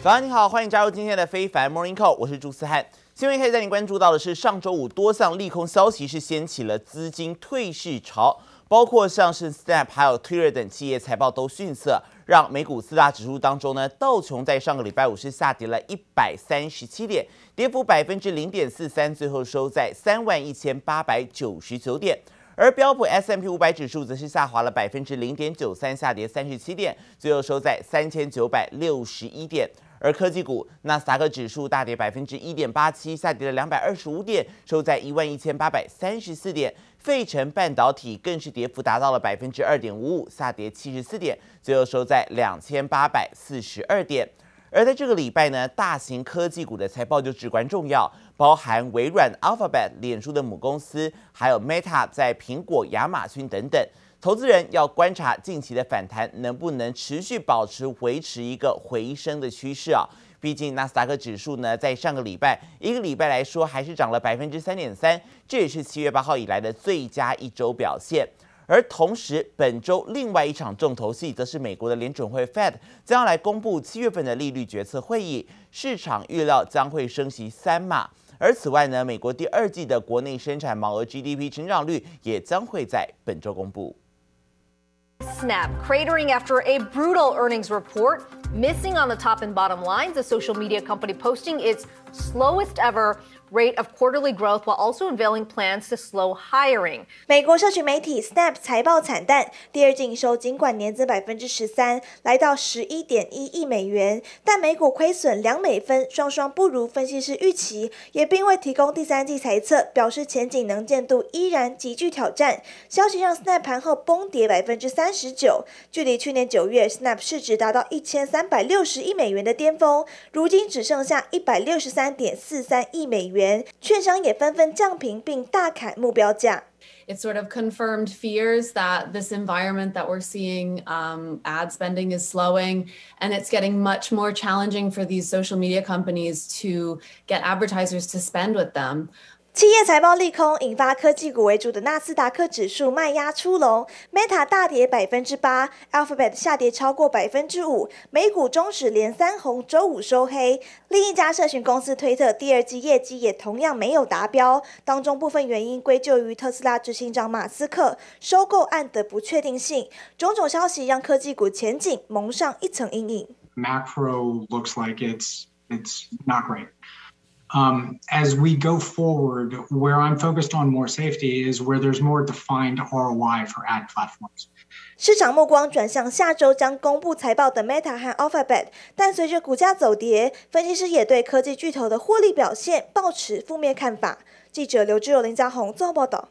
早上你好，欢迎加入今天的非凡 Morning Call，我是朱思翰。新闻可以带你关注到的是，上周五多项利空消息是掀起了资金退市潮，包括像是 Snap 还有 Twitter 等企业财报都逊色，让美股四大指数当中呢，道琼在上个礼拜五是下跌了一百三十七点，跌幅百分之零点四三，最后收在三万一千八百九十九点。而标普 S M P 五百指数则是下滑了百分之零点九三，下跌三十七点，最后收在三千九百六十一点。而科技股，纳斯达克指数大跌百分之一点八七，下跌了两百二十五点，收在一万一千八百三十四点。费城半导体更是跌幅达到了百分之二点五五，下跌七十四点，最后收在两千八百四十二点。而在这个礼拜呢，大型科技股的财报就至关重要，包含微软、Alphabet、脸书的母公司，还有 Meta 在苹果、亚马逊等等。投资人要观察近期的反弹能不能持续保持维持一个回升的趋势啊！毕竟纳斯达克指数呢，在上个礼拜一个礼拜来说，还是涨了百分之三点三，这也是七月八号以来的最佳一周表现。而同时，本周另外一场重头戏，则是美国的联准会 Fed 将要来公布七月份的利率决策会议，市场预料将会升息三码。而此外呢，美国第二季的国内生产毛额 GDP 成长率也将会在本周公布。Snap cratering after a brutal earnings report, missing on the top and bottom lines. The social media company posting its slowest ever rate of quarterly growth while also unveiling plans to slow hiring. 美国社群媒体 Snap 财报惨淡，第二季营收尽管年增百分之十三，来到十一点一亿美元，但每股亏损两美分，双双不如分析师预期，也并未提供第三季财测，表示前景能见度依然极具挑战。消息让 Snap 盘后崩跌百分之三十九，距离去年九月 Snap 市值达到一千三百六十亿美元的巅峰，如今只剩下一百六十三点四三亿美元。券商也纷纷降评并大砍目标价。It sort of confirmed fears that this environment that we're seeing, um, ad spending is slowing, and it's getting much more challenging for these social media companies to get advertisers to spend with them. 企业财报利空，引发科技股为主的纳斯达克指数卖压出笼，Meta 大跌百分之八，Alphabet 下跌超过百分之五，美股终止连三红，周五收黑。另一家社群公司推特第二季业绩也同样没有达标，当中部分原因归咎于特斯拉执行长马斯克收购案的不确定性。种种消息让科技股前景蒙上一层阴影。Macro looks like it's it's not great. Um, as we go forward, where I'm focused on more safety is where there's more defined ROI for ad platforms. 市场目光转向下周将公布财报的 Meta 和 Alphabet，但随着股价走跌，分析师也对科技巨头的获利表现抱持负面看法。记者刘志友、林家宏做报道。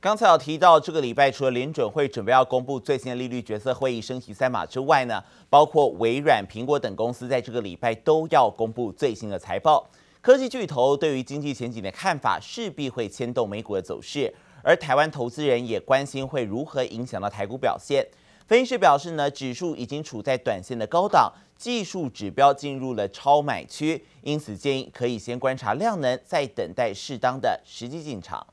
刚才有提到，这个礼拜除了联准会准备要公布最新的利率决策会议升息三码之外呢，包括微软、苹果等公司在这个礼拜都要公布最新的财报。科技巨头对于经济前景的看法势必会牵动美股的走势，而台湾投资人也关心会如何影响到台股表现。分析师表示呢，指数已经处在短线的高档，技术指标进入了超买区，因此建议可以先观察量能，再等待适当的时机进场。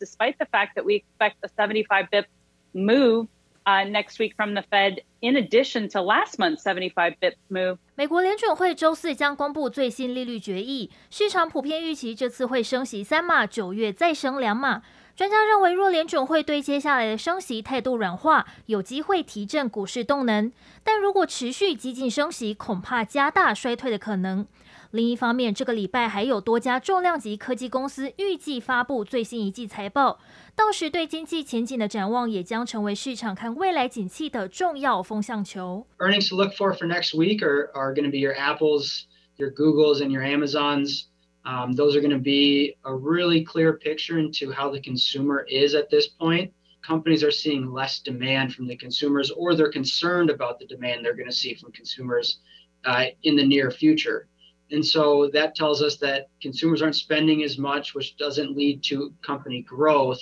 Despite the fact that we expect a 75 bip move. Uh, next week from the Fed, in addition to last month's 75 bip move. 美国联准会周四将公布最新利率决议，市场普遍预期这次会升息三码，九月再升两码。专家认为，若联准会对接下来的升息态度软化，有机会提振股市动能；但如果持续激进升息，恐怕加大衰退的可能。另一方面，这个礼拜还有多家重量级科技公司预计发布最新一季财报，到时对经济前景的展望也将成为市场看未来景气的重要风向球。Earnings to look for for next week are are going to be your Apples, your Googles, and your Amazons. Um, those are going to be a really clear picture into how the consumer is at this point. Companies are seeing less demand from the consumers, or they're concerned about the demand they're going to see from consumers uh, in the near future. And so that tells us that consumers aren't spending as much, which doesn't lead to company growth.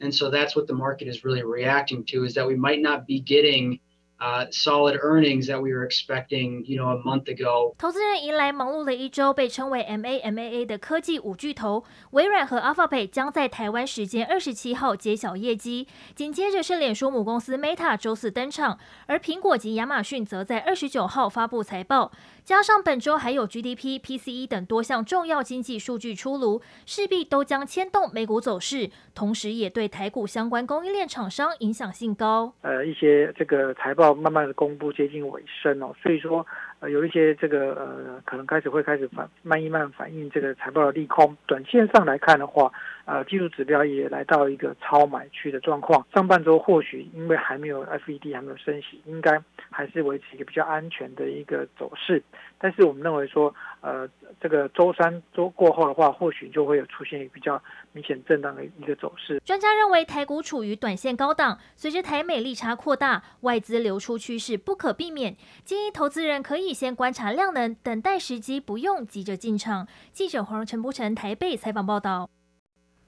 And so that's what the market is really reacting to is that we might not be getting uh, solid earnings that we were expecting, you know, a month ago. 投资人迎来忙碌的一周，被称为 MAMAA 的科技五巨头微软和 Alphabet 将在台湾时间二十七号揭晓业绩，紧接着是脸书母公司 Meta 周四登场，而苹果及亚马逊则在二十九号发布财报。 加上本周还有 GDP、PCE 等多项重要经济数据出炉，势必都将牵动美股走势，同时也对台股相关供应链厂商影响性高。呃，一些这个财报。慢慢的公布接近尾声哦，所以说有一些这个呃可能开始会开始反慢一慢反映这个财报的利空。短线上来看的话，呃技术指标也来到一个超买区的状况。上半周或许因为还没有 FED 还没有升息，应该还是维持一个比较安全的一个走势。但是我们认为说，呃这个周三周过后的话，或许就会有出现一个比较明显震荡的一个走势。专家认为台股处于短线高档，随着台美利差扩大，外资流出趋势不可避免，建议投资人可以先观察量能，等待时机，不用急着进场。记者黄陈柏成台北采访报道。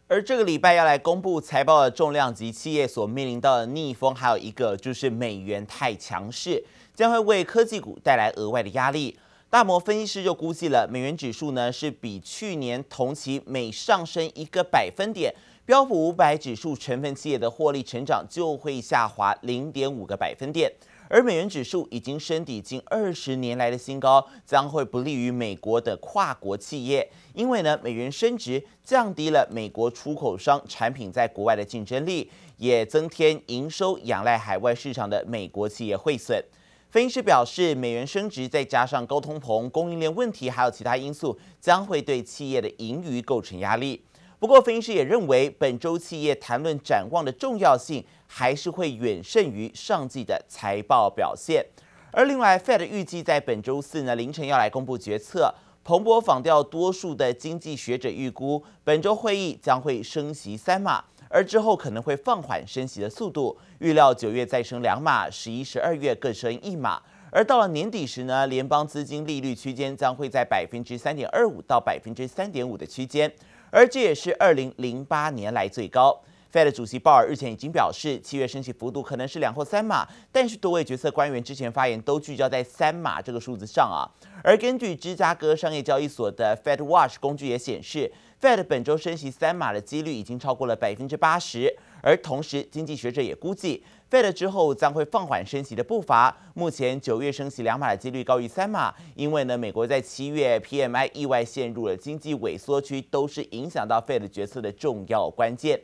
而这个礼拜要来公布财报的重量级企业所面临到的逆风，还有一个就是美元太强势，将会为科技股带来额外的压力。大摩分析师就估计了，美元指数呢是比去年同期每上升一个百分点，标普五百指数成分企业的获利成长就会下滑零点五个百分点。而美元指数已经升抵近二十年来的新高，将会不利于美国的跨国企业，因为呢，美元升值降低了美国出口商产品在国外的竞争力，也增添营收仰赖海外市场的美国企业汇损。分析师表示，美元升值再加上高通膨、供应链问题，还有其他因素，将会对企业的盈余构成压力。不过，分析师也认为，本周企业谈论展望的重要性还是会远胜于上季的财报表现。而另外，Fed 预计在本周四呢凌晨要来公布决策。彭博访调多数的经济学者预估，本周会议将会升息三码，而之后可能会放缓升息的速度，预料九月再升两码，十一、十二月各升一码。而到了年底时呢，联邦资金利率区间将会在百分之三点二五到百分之三点五的区间。而这也是二零零八年来最高。Fed 主席鲍尔日前已经表示，七月升息幅度可能是两或三码，但是多位决策官员之前发言都聚焦在三码这个数字上啊。而根据芝加哥商业交易所的 Fed Watch 工具也显示，Fed 本周升息三码的几率已经超过了百分之八十。而同时，经济学者也估计，Fed 之后将会放缓升息的步伐。目前九月升息两码的几率高于三码，因为呢，美国在七月 PMI 意外陷入了经济萎缩区，都是影响到 Fed 决策的重要关键。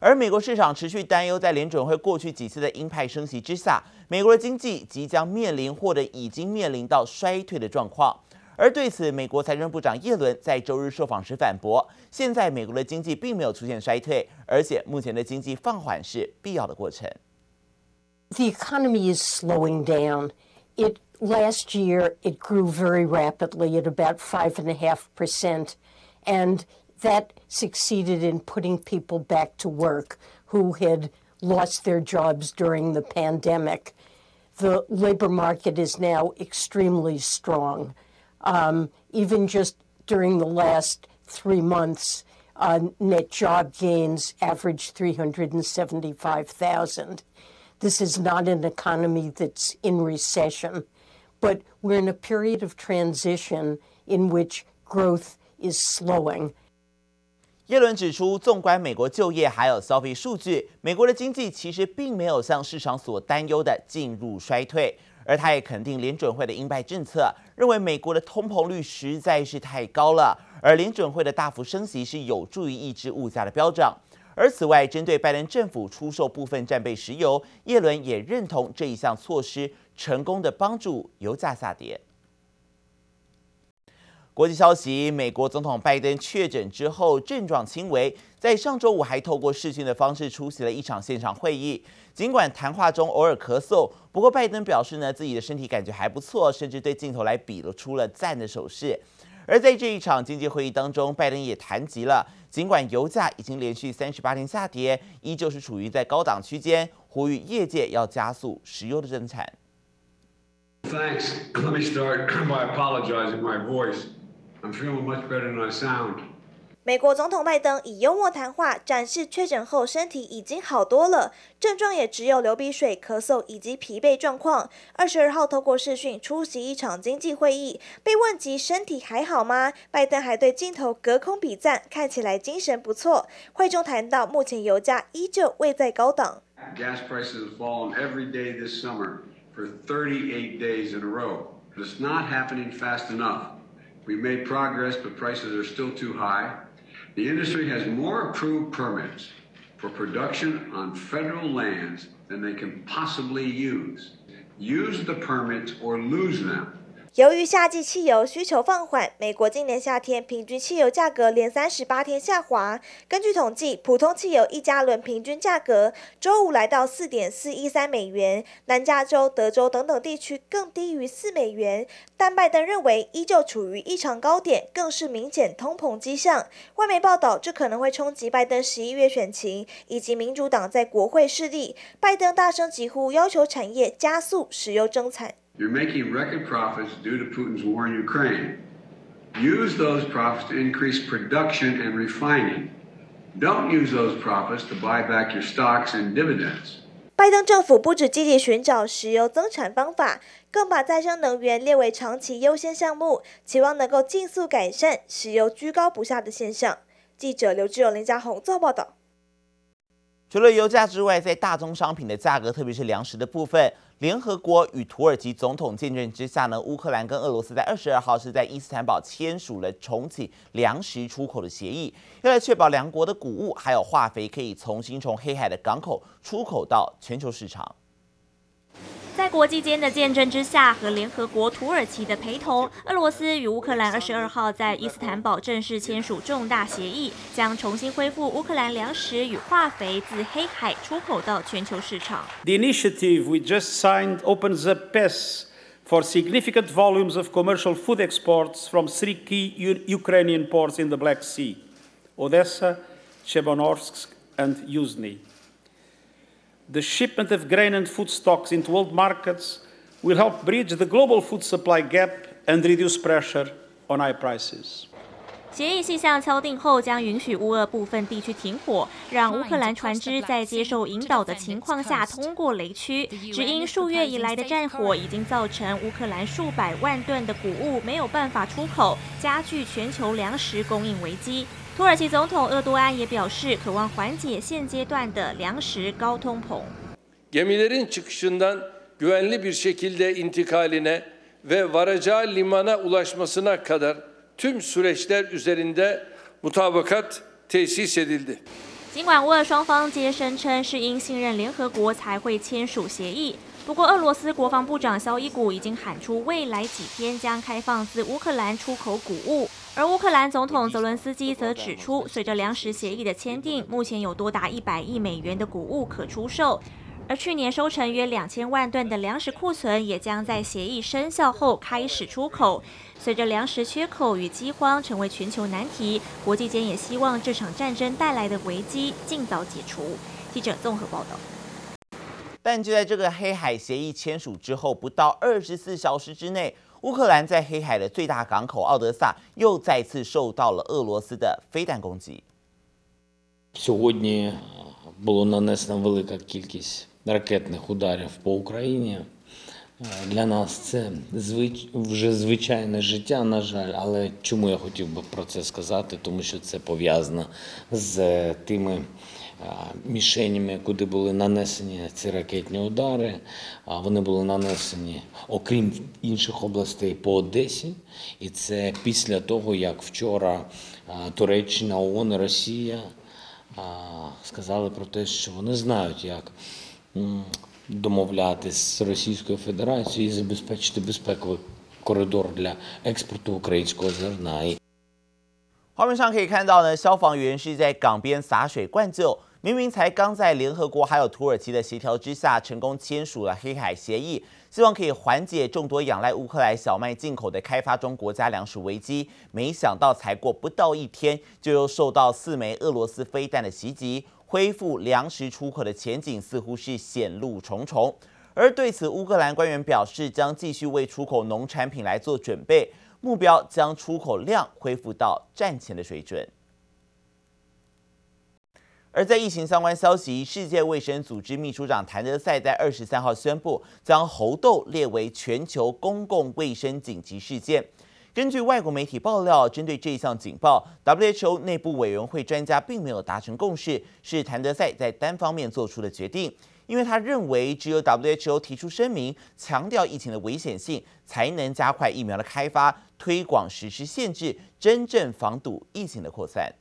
而美国市场持续担忧，在联准会过去几次的鹰派升息之下，美国的经济即将面临或者已经面临到衰退的状况。而对此，美国财政部长耶伦在周日受访时反驳：现在美国的经济并没有出现衰退，而且目前的经济放缓是必要的过程。The economy is slowing down. It last year it grew very rapidly at about five and a half percent, and that succeeded in putting people back to work who had lost their jobs during the pandemic. The labor market is now extremely strong. Um, even just during the last three months, uh, net job gains averaged 375,000. This is not an economy that's in recession, but we're in a period of transition in which growth is slowing. 耶伦指出，纵观美国就业还有消费数据，美国的经济其实并没有像市场所担忧的进入衰退。而他也肯定联准会的鹰派政策，认为美国的通膨率实在是太高了，而联准会的大幅升息是有助于抑制物价的飙涨。而此外，针对拜登政府出售部分战备石油，耶伦也认同这一项措施成功的帮助油价下跌。国际消息：美国总统拜登确诊之后症状轻微，在上周五还透过视讯的方式出席了一场现场会议。尽管谈话中偶尔咳嗽，不过拜登表示呢，自己的身体感觉还不错，甚至对镜头来比了出了赞的手势。而在这一场经济会议当中，拜登也谈及了，尽管油价已经连续三十八天下跌，依旧是处于在高档区间，呼吁业界要加速石油的增产。Thanks. Let me start by apologizing my voice. I'm feeling much better than I sound. 美国总统拜登以幽默谈话展示确诊后身体已经好多了，症状也只有流鼻水、咳嗽以及疲惫状况。二十二号透过视讯出席一场经济会议，被问及身体还好吗？拜登还对镜头隔空比赞，看起来精神不错。会中谈到目前油价依旧未在高档。Gas prices have fallen every day this summer for 38 days in a row. It's not happening fast enough. We made progress, but prices are still too high. The industry has more approved permits for production on federal lands than they can possibly use. Use the permits or lose them. 由于夏季汽油需求放缓，美国今年夏天平均汽油价格连三十八天下滑。根据统计，普通汽油一加仑平均价格周五来到四点四一三美元，南加州、德州等等地区更低于四美元。但拜登认为依旧处于异常高点，更是明显通膨迹象。外媒报道，这可能会冲击拜登十一月选情以及民主党在国会势力。拜登大声疾呼，要求产业加速石油增产。You're making record profits due to Putin's war in Ukraine. Use those profits to increase production and refining. Don't use those profits to buy back your stocks and dividends. 拜登政府不止积极寻找石油增产方法，更把再生能源列为长期优先项目，期望能够尽速改善石油居高不下的现象。记者刘志勇、林家宏做报道。除了油价之外，在大宗商品的价格，特别是粮食的部分。联合国与土耳其总统见证之下呢，乌克兰跟俄罗斯在二十二号是在伊斯坦堡签署了重启粮食出口的协议，用来确保两国的谷物还有化肥可以重新从黑海的港口出口到全球市场。在国际间的见证之下，和联合国、土耳其的陪同，俄罗斯与乌克兰二十二号在伊斯坦堡正式签署重大协议，将重新恢复乌克兰粮食与化肥自黑海出口到全球市场。The initiative we just signed opens a path for significant volumes of commercial food exports from three key Ukrainian ports in the Black Sea: Odessa, Chernozemsk, and Yuzhny. The shipment of grain and food stocks into world markets will help bridge the global food supply gap and reduce pressure on high prices. 协议细项敲定后，将允许乌俄部分地区停火，让乌克兰船只在接受引导的情况下通过雷区。只因数月以来的战火已经造成乌克兰数百万吨的谷物没有办法出口，加剧全球粮食供应危机。土耳其总统厄多安也表示，渴望缓解现阶段的粮食高通膨。Gemilerin çıkışından güvenli bir şekilde intikaline ve varacağı limana ulaşmasına kadar tüm süreçler üzerinde mutabakat tesis edildi. 尽管乌俄双方皆声称是因信任联合国才会签署协议，不过俄罗斯国防部长肖伊古已经喊出未来几天将开放自乌克兰出口谷物。而乌克兰总统泽伦斯基则指出，随着粮食协议的签订，目前有多达一百亿美元的谷物可出售，而去年收成约两千万吨的粮食库存也将在协议生效后开始出口。随着粮食缺口与饥荒成为全球难题，国际间也希望这场战争带来的危机尽早解除。记者综合报道。但就在这个黑海协议签署之后，不到二十四小时之内。乌克兰在黑海的最大港口奥德萨又再次受到了俄罗斯的飞弹攻击。Сьогодні було нанесена велика кількість ракетних ударів по Україні. Для нас це звич... вже звичайне життя, на жаль. Але чому я хотів би про це сказати? Тому що це пов'язано з тими мішенями, куди були нанесені ці ракетні удари. Вони були нанесені, окрім інших областей, по Одесі. І це після того, як вчора Туреччина, ООН Росія сказали про те, що вони знають, як домовлятись з Російською Федерацією і забезпечити безпековий коридор для експорту українського зерна. 画面上可以看到呢，消防员是在港边洒水灌救。明明才刚在联合国还有土耳其的协调之下，成功签署了黑海协议，希望可以缓解众多仰赖乌克兰小麦进口的开发中国家粮食危机。没想到才过不到一天，就又受到四枚俄罗斯飞弹的袭击， 恢复粮食出口的前景似乎是险路重重。而对此，乌克兰官员表示，将继续为出口农产品来做准备，目标将出口量恢复到战前的水准。而在疫情相关消息，世界卫生组织秘书长谭德赛在二十三号宣布，将猴痘列为全球公共卫生紧急事件。根据外国媒体爆料，针对这一项警报，WHO 内部委员会专家并没有达成共识，是谭德赛在单方面做出的决定。因为他认为，只有 WHO 提出声明，强调疫情的危险性，才能加快疫苗的开发、推广、实施限制，真正防堵疫情的扩散。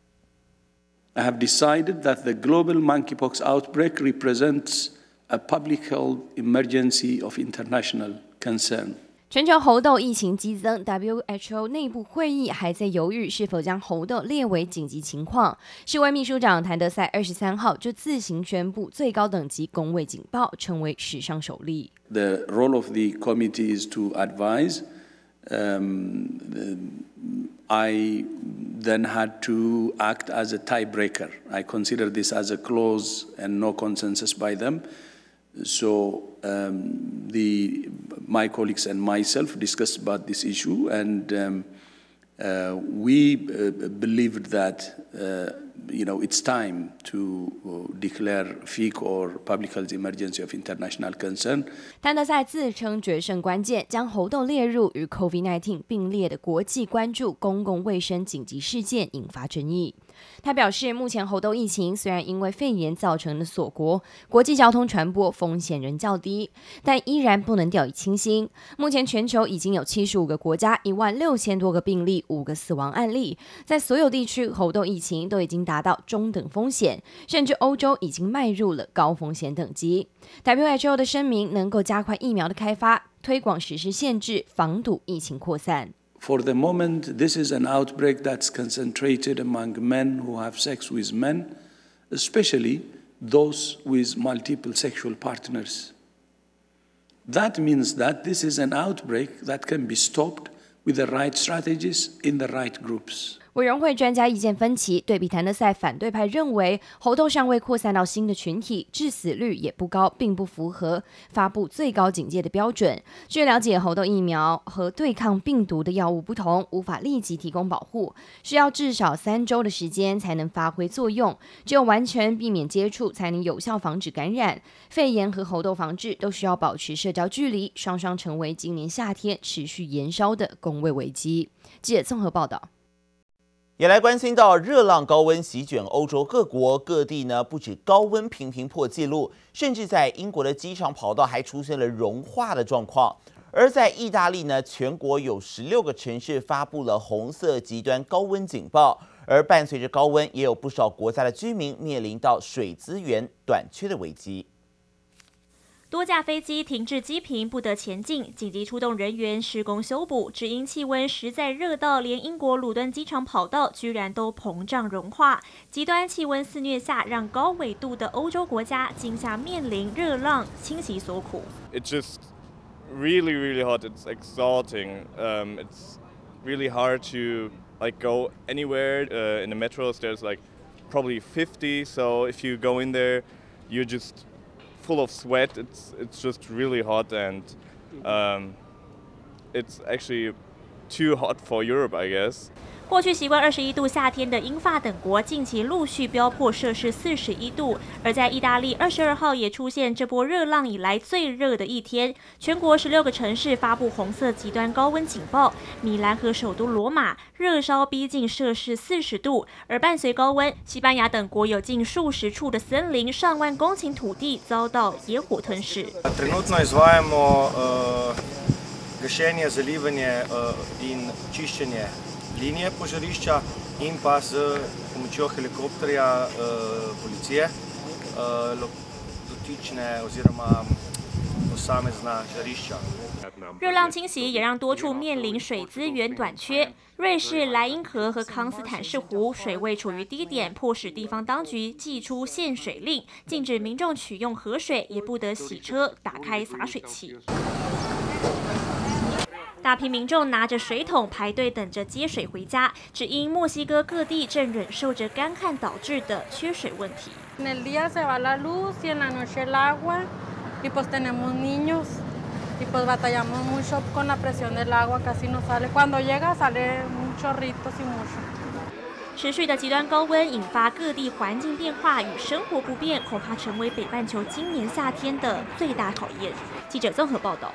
I have decided that the global monkeypox outbreak represents a public health emergency of international concern. 全球猴痘疫情激增，WHO 内部会议还在犹豫是否将猴痘列为紧急情况。世卫秘书长谭德赛二十三号就自行宣布最高等级公卫警报，成为史上首例。The role of the committee is to advise. Um, I then had to act as a tiebreaker. I consider this as a clause and no consensus by them. So um, the, my colleagues and myself discussed about this issue, and um, uh, we uh, believed that uh, you know it's time to declare FIC or public health emergency of international concern. 谭德赛自称决胜关键，将猴痘列入与 COVID-19 并列的国际关注公共卫生紧急事件，引发争议。他表示，目前猴痘疫情虽然因为肺炎造成的锁国，国际交通传播风险仍较低，但依然不能掉以轻心。目前全球已经有七十五个国家，一万六千多个病例，五个死亡案例，在所有地区猴痘疫情都已经达到中等风险，甚至欧洲已经迈入了高风险等级。WHO 的声明能够加快疫苗的开发、推广、实施限制，防堵疫情扩散。For the moment, this is an outbreak that's concentrated among men who have sex with men, especially those with multiple sexual partners. That means that this is an outbreak that can be stopped with the right strategies in the right groups. 委员会专家意见分歧，对比谭德赛反对派认为猴痘尚未扩散到新的群体，致死率也不高，并不符合发布最高警戒的标准。据了解，猴痘疫苗和对抗病毒的药物不同，无法立即提供保护，需要至少三周的时间才能发挥作用。只有完全避免接触，才能有效防止感染。肺炎和猴痘防治都需要保持社交距离，双双成为今年夏天持续延烧的公卫危机。记者综合报道。也来关心到热浪高温席卷欧洲各国各地呢，不止高温频频破纪录，甚至在英国的机场跑道还出现了融化的状况。而在意大利呢，全国有十六个城市发布了红色极端高温警报，而伴随着高温，也有不少国家的居民面临到水资源短缺的危机。多架飞机停滞机坪，不得前进，紧急出动人员施工修补，只因气温实在热到连英国鲁敦机场跑道居然都膨胀融化。极端气温肆虐下，让高纬度的欧洲国家今夏面临热浪侵袭所苦。It's just really, really hot. It's exhausting. Um, it's really hard to like go anywhere. Uh, in the metros, there's like probably 50. So if you go in there, you just full of sweat. It's it's just really hot, and um, it's actually too hot for Europe, I guess. 过去习惯二十一度夏天的英法等国，近期陆续飙破摄氏四十一度。而在意大利，二十二号也出现这波热浪以来最热的一天，全国十六个城市发布红色极端高温警报。米兰和首都罗马热烧逼近摄氏四十度，而伴随高温，西班牙等国有近数十处的森林、上万公顷土地遭到野火吞噬。热浪侵袭也让多处面临水资源短缺。瑞士莱茵河和康斯坦氏湖水位处于低点，迫使地方当局祭出限水令，禁止民众取用河水，也不得洗车、打开洒水器。大批民众拿着水桶排队等着接水回家，只因墨西哥各地正忍受着干旱导致的缺水问题。持续的极端高温引发各地环境变化与生活不便，恐怕成为北半球今年夏天的最大考验。记者综合报道。